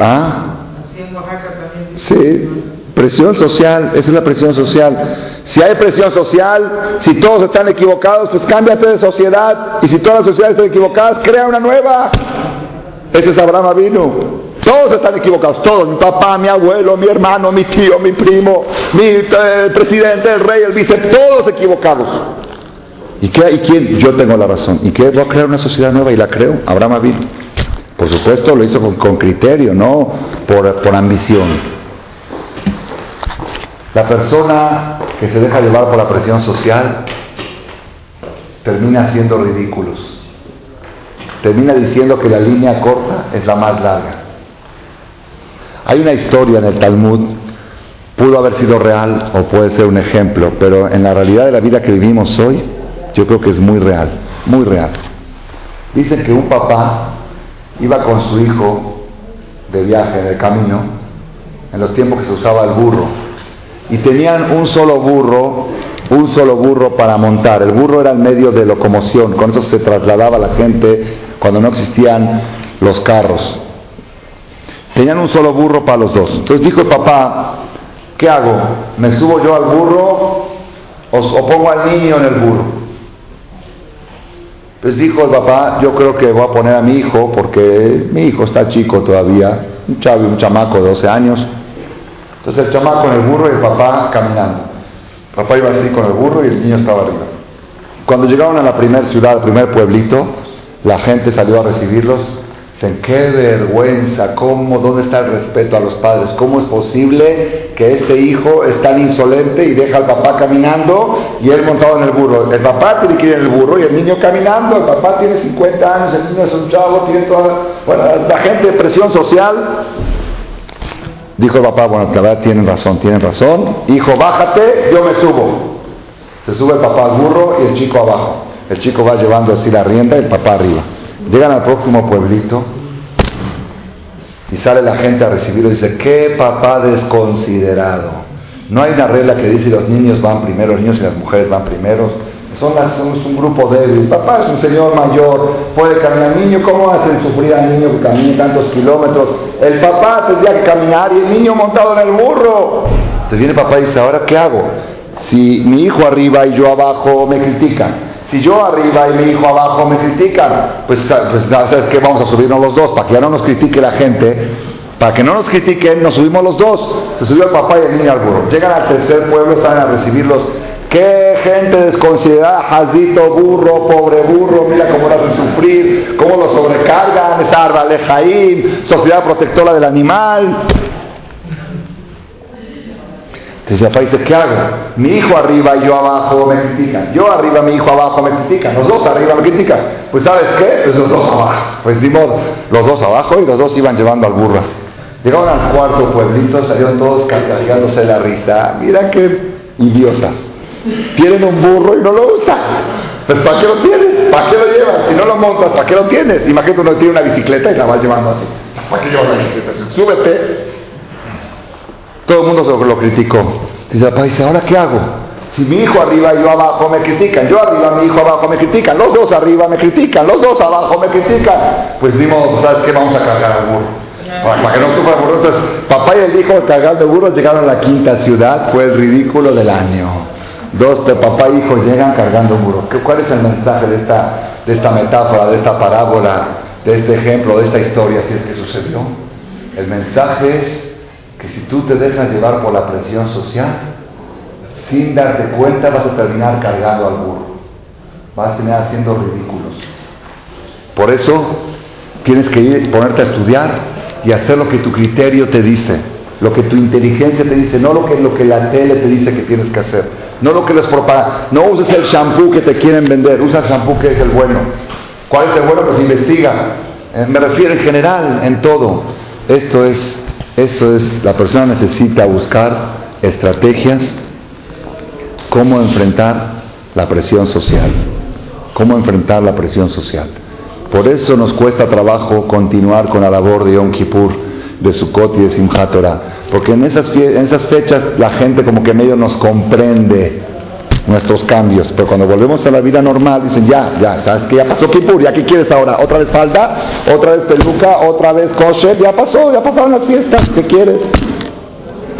¿Ah? Sí, presión social, esa es la presión social. Si hay presión social, si todos están equivocados, pues cámbiate de sociedad. Y si todas las sociedades están equivocadas, crea una nueva. Ese es Abraham vino. Todos están equivocados, todos, mi papá, mi abuelo, mi hermano, mi tío, mi primo, mi presidente, el rey, el vice, todos equivocados. ¿Y, qué, ¿Y quién? Yo tengo la razón. ¿Y qué? Voy a crear una sociedad nueva y la creo. Abraham Avil. Por supuesto lo hizo con, criterio, no por, por ambición. La persona que se deja llevar por la presión social termina siendo ridículos. Termina diciendo que la línea corta es la más larga. Hay una historia en el Talmud, pudo haber sido real o puede ser un ejemplo, pero en la realidad de la vida que vivimos hoy, yo creo que es muy real, muy real. Dicen que un papá iba con su hijo de viaje en el camino, en los tiempos que se usaba el burro, y tenían un solo burro, un solo burro para montar. El burro era el medio de locomoción, con eso se trasladaba la gente cuando no existían los carros. Tenían un solo burro para los dos. Entonces dijo el papá, ¿qué hago? ¿Me subo yo al burro o, pongo al niño en el burro? Entonces dijo el papá, yo creo que voy a poner a mi hijo, porque mi hijo está chico todavía, un chavo, un chamaco de 12 años. Entonces el chamaco con el burro y el papá caminando. El papá iba así con el burro y el niño estaba arriba. Cuando llegaron a la primera ciudad, al primer pueblito, la gente salió a recibirlos Dicen, qué vergüenza, ¿cómo, dónde está el respeto a los padres? ¿Cómo es posible que este hijo es tan insolente y deja al papá caminando y él montado en el burro? El papá tiene que ir en el burro y el niño caminando, el papá tiene 50 años, el niño es un chavo, tiene toda... Bueno, la gente de presión social. Dijo el papá, bueno, la tienen razón, tienen razón. Hijo, bájate, yo me subo. Se sube el papá al burro y el chico abajo. El chico va llevando así la rienda y el papá arriba. Llegan al próximo pueblito y sale la gente a recibirlo y dice, qué papá desconsiderado. No hay una regla que dice los niños van primero, los niños y las mujeres van primero. Son las, somos un grupo débil. Papá es un señor mayor, puede caminar. Niño, ¿cómo hacen sufrir al niño que camine tantos kilómetros? El papá tendría que caminar y el niño montado en el burro. Entonces viene papá y dice, ¿ahora qué hago? Si mi hijo arriba y yo abajo me critican. Si yo arriba y mi hijo abajo me critican, pues, pues ¿sabes qué? Vamos a subirnos los dos, para que ya no nos critique la gente, para que no nos critiquen, nos subimos los dos. Se subió el papá y el niño al burro. Llegan al tercer pueblo, salen a recibirlos. ¡Qué gente desconsiderada! Jazito, burro, pobre burro, mira cómo lo hacen sufrir, cómo lo sobrecargan, esa Arbalejaín, sociedad protectora del animal. Entonces papá dice, ¿qué hago? Mi hijo arriba y yo abajo me critican. Yo arriba, mi hijo abajo me critican. Los dos arriba me critican. Pues ¿sabes qué? Pues los dos abajo. Pues ni modo. Los dos abajo y los dos iban llevando al burro. Llegaron al cuarto pueblito, salieron todos cargándose la risa. Mira qué idiotas. Tienen un burro y no lo usan. Pues ¿para qué lo tienen? ¿Para qué lo llevan? Si no lo montas, ¿para qué lo tienes? Imagínate uno tiene una bicicleta y la vas llevando así. ¿Para qué llevas la bicicleta? Súbete todo el mundo se lo criticó. Dice papá, dice, ¿ahora qué hago? Si mi hijo arriba y yo abajo me critican, yo arriba, mi hijo abajo me critican, los dos arriba me critican, los dos abajo me critican, pues dimos, ¿sabes qué? Vamos a cargar al burro. Para, que no sufra burro. Entonces, papá y el hijo cargando burros llegaron a la quinta ciudad, fue el ridículo del año. Dos de papá y hijo llegan cargando burro. ¿Cuál es el mensaje de esta, de esta metáfora, de esta parábola, de este ejemplo, de esta historia, si es que sucedió? El mensaje es que si tú te dejas llevar por la presión social, sin darte cuenta vas a terminar cargando al burro. Vas a terminar haciendo ridículos. Por eso tienes que ir, ponerte a estudiar y hacer lo que tu criterio te dice, lo que tu inteligencia te dice, no lo que, lo que la tele te dice que tienes que hacer, no lo que les propaga. No uses el shampoo que te quieren vender, usa el shampoo que es el bueno. ¿Cuál es el bueno? Pues investiga. Eh, me refiero en general, en todo. Esto es eso es, la persona necesita buscar estrategias, cómo enfrentar la presión social, cómo enfrentar la presión social. Por eso nos cuesta trabajo continuar con la labor de Yom Kippur, de Sukkot y de Simchat porque en esas, en esas fechas la gente como que medio nos comprende nuestros cambios, pero cuando volvemos a la vida normal dicen ya, ya, sabes que ya pasó Kippur, ya qué quieres ahora, otra vez falda, otra vez peluca, otra vez kosher, ya pasó, ya pasaron las fiestas, ¿qué quieres?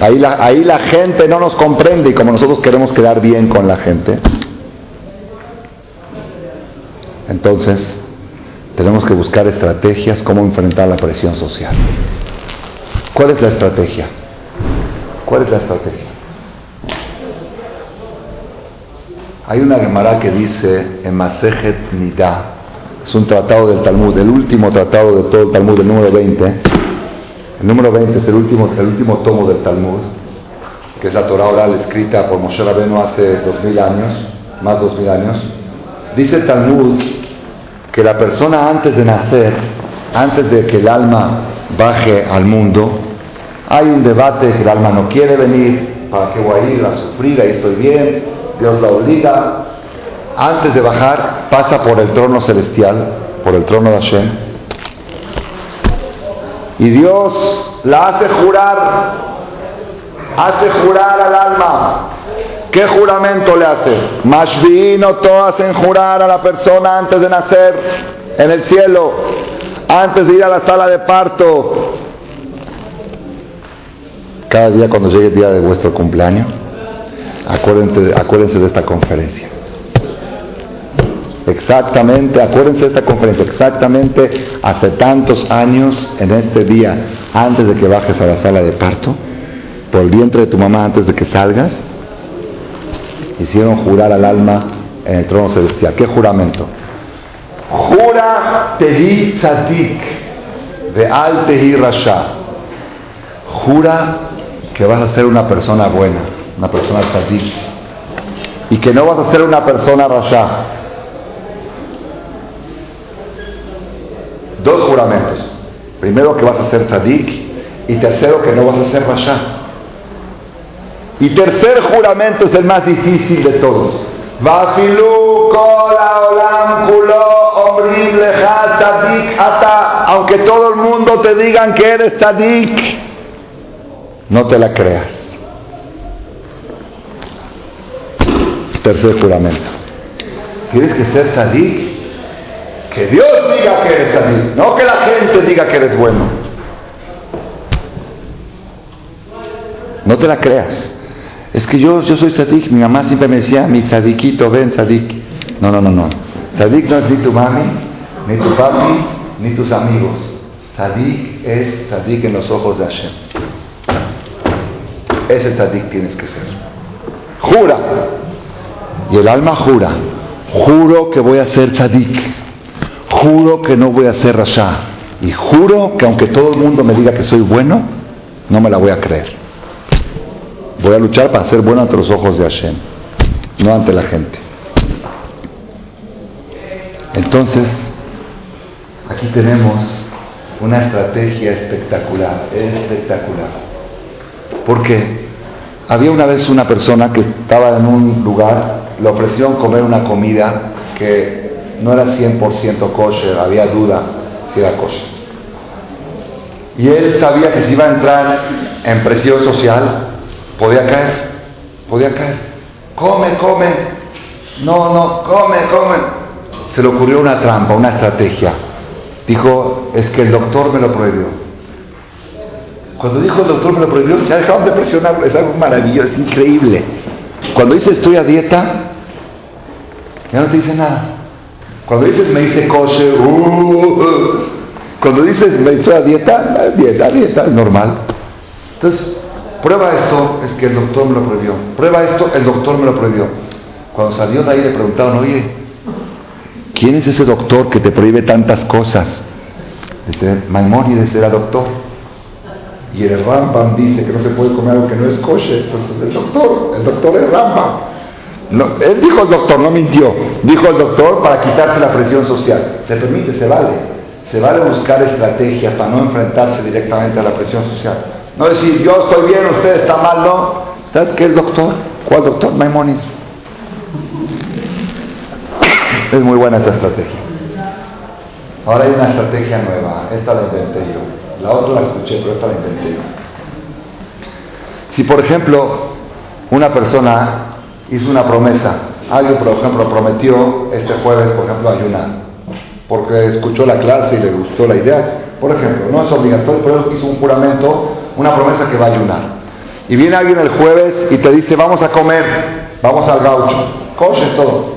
Ahí la, ahí la gente no nos comprende y como nosotros queremos quedar bien con la gente, entonces tenemos que buscar estrategias cómo enfrentar la presión social. ¿Cuál es la estrategia? ¿Cuál es la estrategia? Hay una Gemara que dice en Masejet Nida, es un tratado del Talmud, el último tratado de todo el Talmud, el número 20. El número 20 es el último, el último tomo del Talmud, que es la Torah oral escrita por Moshe Rabenu hace dos mil años, más dos mil años. Dice el Talmud que la persona antes de nacer, antes de que el alma baje al mundo, hay un debate que el alma no quiere venir, ¿para qué voy a ir a sufrir? Ahí estoy bien, Dios la obliga. Antes de bajar, pasa por el trono celestial, por el trono de Hashem. Y Dios la hace jurar, hace jurar al alma. ¿Qué juramento le hace? Mashvino todas hacen jurar a la persona antes de nacer en el cielo, antes de ir a la sala de parto. Cada día cuando llegue el día de vuestro cumpleaños, Acuérdense, acuérdense de esta conferencia. Exactamente, acuérdense de esta conferencia, exactamente hace tantos años, en este día, antes de que bajes a la sala de parto, por el vientre de tu mamá antes de que salgas, hicieron jurar al alma en el trono celestial. ¿Qué juramento? Jura tehi tzadik de al tehi rasha. Jura que vas a ser una persona buena una persona tzadik, y que no vas a ser una persona rasha. Dos juramentos. Primero que vas a ser tzadik y tercero que no vas a ser rasha. Y tercer juramento es el más difícil de todos. Aunque todo el mundo te digan que eres tzadik, no te la creas. Tercer juramento. ¿Tienes que ser sadik? Que Dios diga que eres sadik, no que la gente diga que eres bueno. No te la creas. Es que yo, yo soy sadik, mi mamá siempre me decía, mi sadiquito, ven sadik. No, no, no, no. Sadik no es ni tu mami, ni tu papi, ni tus amigos. Sadik es sadik en los ojos de Hashem. Ese sadik tienes que ser. Jura y el alma jura, juro que voy a ser tzadik, juro que no voy a ser rasha, y juro que aunque todo el mundo me diga que soy bueno, no me la voy a creer. Voy a luchar para ser bueno ante los ojos de Hashem, no ante la gente. Entonces, aquí tenemos una estrategia espectacular, espectacular. Porque había una vez una persona que estaba en un lugar le ofrecieron comer una comida que no era 100% kosher, había duda si era kosher. Y él sabía que si iba a entrar en presión social, podía caer, podía caer. Come, come, no, no, come, come. Se le ocurrió una trampa, una estrategia. Dijo, es que el doctor me lo prohibió. Cuando dijo el doctor me lo prohibió, ya dejaron de presionar, es algo maravilloso, es increíble. Cuando dice estoy a dieta, ya no te dice nada. Cuando dices me dice kosher, uh, uh. cuando dices me estoy a dieta, dieta, dieta, es normal. Entonces, prueba esto, es que el doctor me lo prohibió. Prueba esto, el doctor me lo prohibió. Cuando salió de ahí le preguntaron, oye, ¿quién es ese doctor que te prohíbe tantas cosas? Dice, Maimónides era doctor. Y el Rambam dice que no se puede comer algo que no es kosher. Entonces el doctor, el doctor es Rambam. él dijo el doctor, no mintió. Dijo el doctor para quitarse la presión social. Se permite, se vale. Se vale buscar estrategias para no enfrentarse directamente a la presión social. No decir, yo estoy bien, usted está mal, no. ¿Sabes qué es doctor? ¿Cuál doctor? Maimónides. Es muy buena esa estrategia. Ahora hay una estrategia nueva. Esta la inventé yo. La otra la escuché, pero esta la inventé. Si, por ejemplo, una persona hizo una promesa, alguien, por ejemplo, prometió este jueves, por ejemplo, ayunar, porque escuchó la clase y le gustó la idea, por ejemplo, no es obligatorio, pero hizo un juramento, una promesa que va a ayunar. Y viene alguien el jueves y te dice, vamos a comer, vamos al gaucho, coche todo.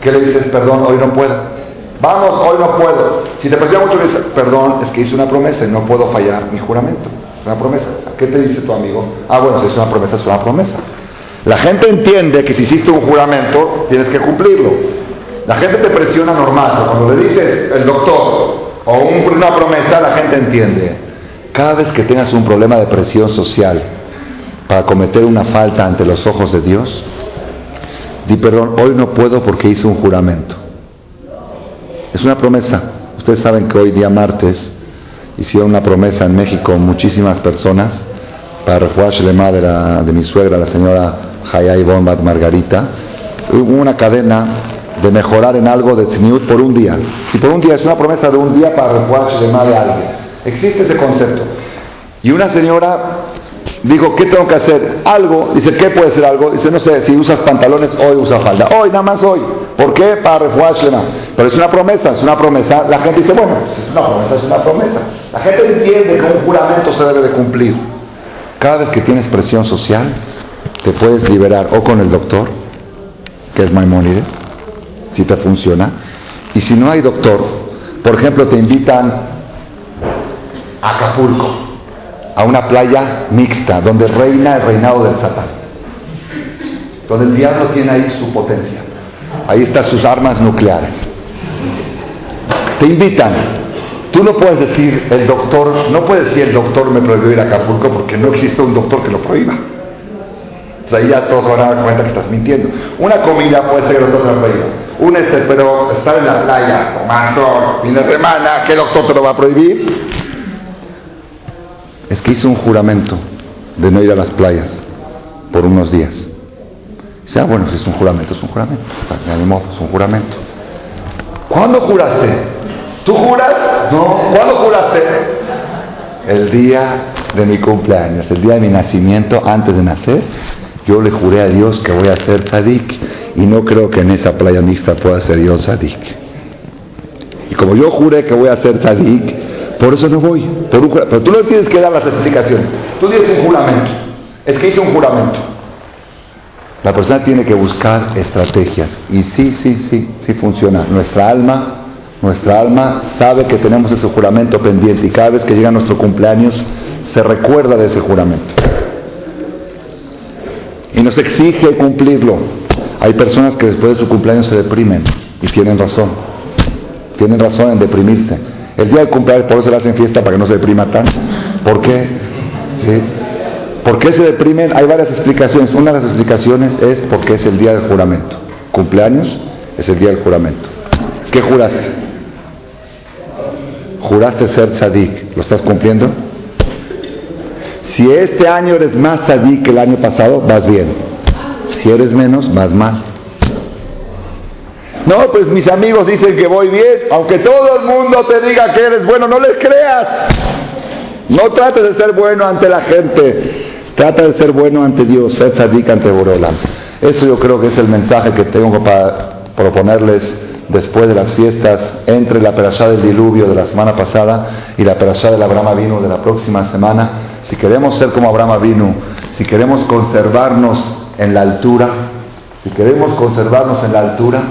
¿Qué le dices? Perdón, hoy no puedo. Vamos, hoy no puedo. Si te presiona mucho, dices, perdón, es que hice una promesa y no puedo fallar mi juramento. Es una promesa. ¿Qué te dice tu amigo? Ah, bueno, si es una promesa, es una promesa. La gente entiende que si hiciste un juramento, tienes que cumplirlo. La gente te presiona normal. Cuando le dices el doctor o una promesa, la gente entiende. Cada vez que tengas un problema de presión social para cometer una falta ante los ojos de Dios, di perdón, hoy no puedo porque hice un juramento. Es una promesa. Ustedes saben que hoy día martes hicieron una promesa en México muchísimas personas para refugiar de, de mi suegra, la señora Hayay Bombat Margarita. Hubo una cadena de mejorar en algo de Tzniut por un día. Si por un día es una promesa de un día para refugiar Shelema de alguien. Existe ese concepto. Y una señora dijo, ¿qué tengo que hacer? Algo. Dice, ¿qué puede ser algo? Dice, no sé, si usas pantalones, hoy usa falda. Hoy, nada más hoy. ¿Por qué? Para refugiar. Pero es una promesa, es una promesa. La gente dice, bueno, es una promesa, es una promesa. La gente entiende que un juramento se debe de cumplir. Cada vez que tienes presión social, te puedes liberar o con el doctor, que es Maimónides, si te funciona. Y si no hay doctor, por ejemplo, te invitan a Acapulco, a una playa mixta, donde reina el reinado del Satán, donde el diablo tiene ahí su potencia, ahí están sus armas nucleares. Te invitan, Tú no puedes decir, el doctor, no puedes decir, el doctor me prohibió ir a Acapulco porque no existe un doctor que lo prohíba. O sea, ahí ya todos van a dar cuenta que estás mintiendo. Una comida puede ser que el doctor te lo prohíba. Un este, pero estar en la playa, tomar sol, fin de semana, ¿qué doctor te lo va a prohibir? Es que hizo un juramento de no ir a las playas por unos días. Dice, ah, bueno, si es un juramento, es un juramento. De modo, es un juramento. ¿Cuándo juraste? ¿Tú juras? No. ¿Cuándo juraste? El día de mi cumpleaños, el día de mi nacimiento, antes de nacer, yo le juré a Dios que voy a ser tzadik y no creo que en esa playa mixta pueda ser yo tzadik. Y como yo juré que voy a ser tzadik, por eso no voy. pero tú no tienes que dar las explicaciones. Tú dices un juramento. Es que hice un juramento. La persona tiene que buscar estrategias. Y sí, sí, sí, sí funciona. Nuestra alma nuestra alma sabe que tenemos ese juramento pendiente y cada vez que llega nuestro cumpleaños se recuerda de ese juramento. Y nos exige cumplirlo. Hay personas que después de su cumpleaños se deprimen y tienen razón. Tienen razón en deprimirse. El día del cumpleaños por eso le hacen fiesta para que no se deprima tanto. ¿Por qué? ¿Sí? ¿Por qué se deprimen? Hay varias explicaciones. Una de las explicaciones es porque es el día del juramento. Cumpleaños es el día del juramento. ¿Qué juraste? juraste ser tzadik, ¿lo estás cumpliendo? Si este año eres más tzadik que el año pasado, vas bien. Si eres menos, vas mal. No, pues mis amigos dicen que voy bien, aunque todo el mundo te diga que eres bueno, no les creas. No trates de ser bueno ante la gente, trata de ser bueno ante Dios, ser tzadik ante Borolam. Esto yo creo que es el mensaje que tengo para proponerles después de las fiestas entre la perashá del diluvio de la semana pasada y la perashá del Abraham vino de la próxima semana. Si queremos ser como Abraham vino, si queremos conservarnos en la altura, si queremos conservarnos en la altura,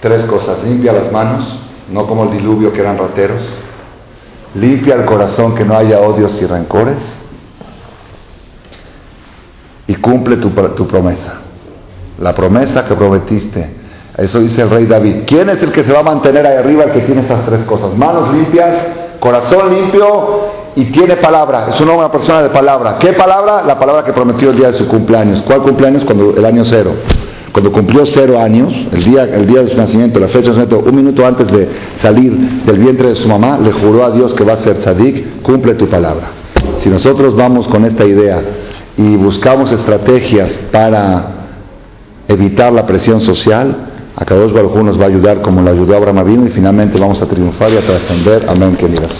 tres cosas. Limpia las manos, no como el diluvio que eran rateros. Limpia el corazón que no haya odios y rencores. Y cumple tu, promesa. La promesa que prometiste eso dice el rey David. ¿Quién es el que se va a mantener ahí arriba el que tiene esas tres cosas? Manos limpias, corazón limpio y tiene palabra. Es una persona de palabra. ¿Qué palabra? La palabra que prometió el día de su cumpleaños. ¿Cuál cumpleaños? Cuando el año cero. Cuando cumplió cero años, el día, el día de su nacimiento, la fecha de su nacimiento, un minuto antes de salir del vientre de su mamá, le juró a Dios que va a ser tzadik, cumple tu palabra. Si nosotros vamos con esta idea y buscamos estrategias para evitar la presión social, a Kadosh Baruj nos va a ayudar como lo ayudó Abraham Avinu y finalmente vamos a triunfar y a trascender. Amén, queridas.